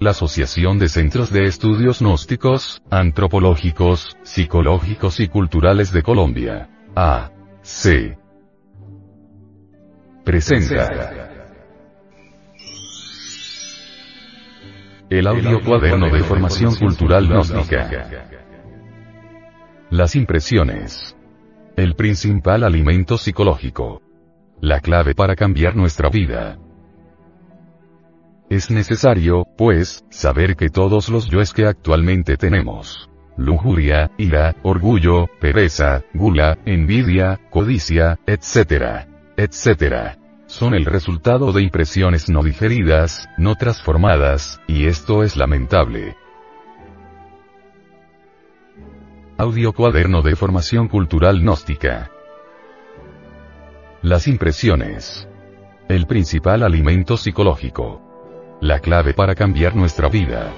la Asociación de Centros de Estudios Gnósticos, Antropológicos, Psicológicos y Culturales de Colombia. A. C. Presenta. El audio cuaderno de formación cultural gnóstica. Las impresiones. El principal alimento psicológico. La clave para cambiar nuestra vida. Es necesario, pues, saber que todos los yoes que actualmente tenemos, lujuria, ira, orgullo, pereza, gula, envidia, codicia, etc., etc., son el resultado de impresiones no digeridas, no transformadas, y esto es lamentable. Audio Cuaderno de Formación Cultural Gnóstica. Las impresiones. El principal alimento psicológico. La clave para cambiar nuestra vida.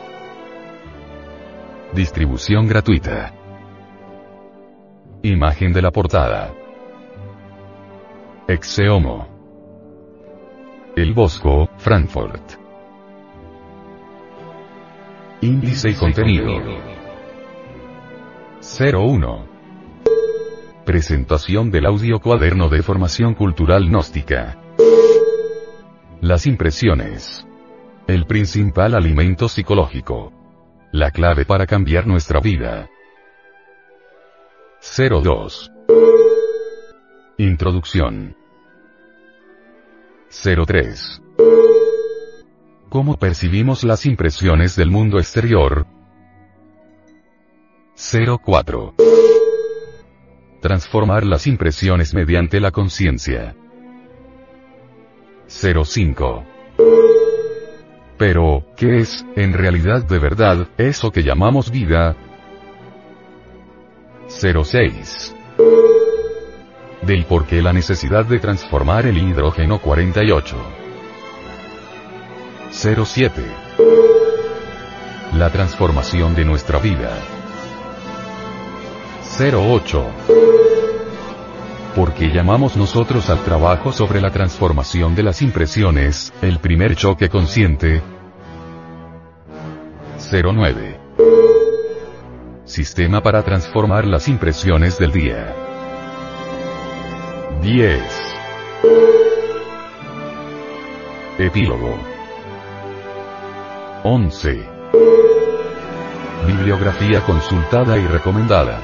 Distribución gratuita. Imagen de la portada. Exeomo. El Bosco, Frankfurt. Índice y contenido. 01. Presentación del audio cuaderno de formación cultural gnóstica. Las impresiones. El principal alimento psicológico. La clave para cambiar nuestra vida. 02. Introducción. 03. ¿Cómo percibimos las impresiones del mundo exterior? 04. Transformar las impresiones mediante la conciencia. 05. Pero, ¿qué es, en realidad de verdad, eso que llamamos vida? 06. Del por qué la necesidad de transformar el hidrógeno 48. 07. La transformación de nuestra vida. 08. ¿Por qué llamamos nosotros al trabajo sobre la transformación de las impresiones, el primer choque consciente? 09. Sistema para transformar las impresiones del día. 10. Epílogo. 11. Bibliografía consultada y recomendada.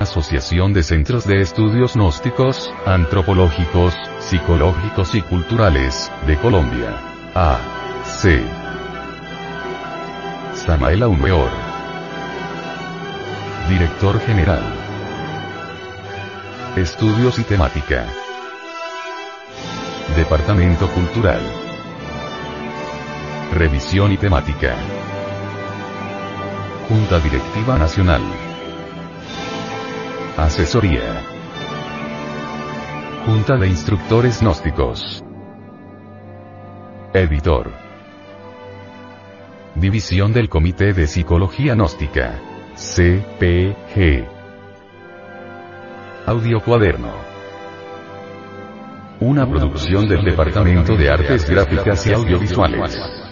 Asociación de Centros de Estudios Gnósticos, Antropológicos, Psicológicos y Culturales, de Colombia. A. C. Samael. Director General. Estudios y temática. Departamento Cultural. Revisión y temática. Junta Directiva Nacional. Asesoría. Junta de Instructores Gnósticos. Editor. División del Comité de Psicología Gnóstica. CPG. Audio Cuaderno. Una producción del Departamento de Artes Gráficas y Audiovisuales.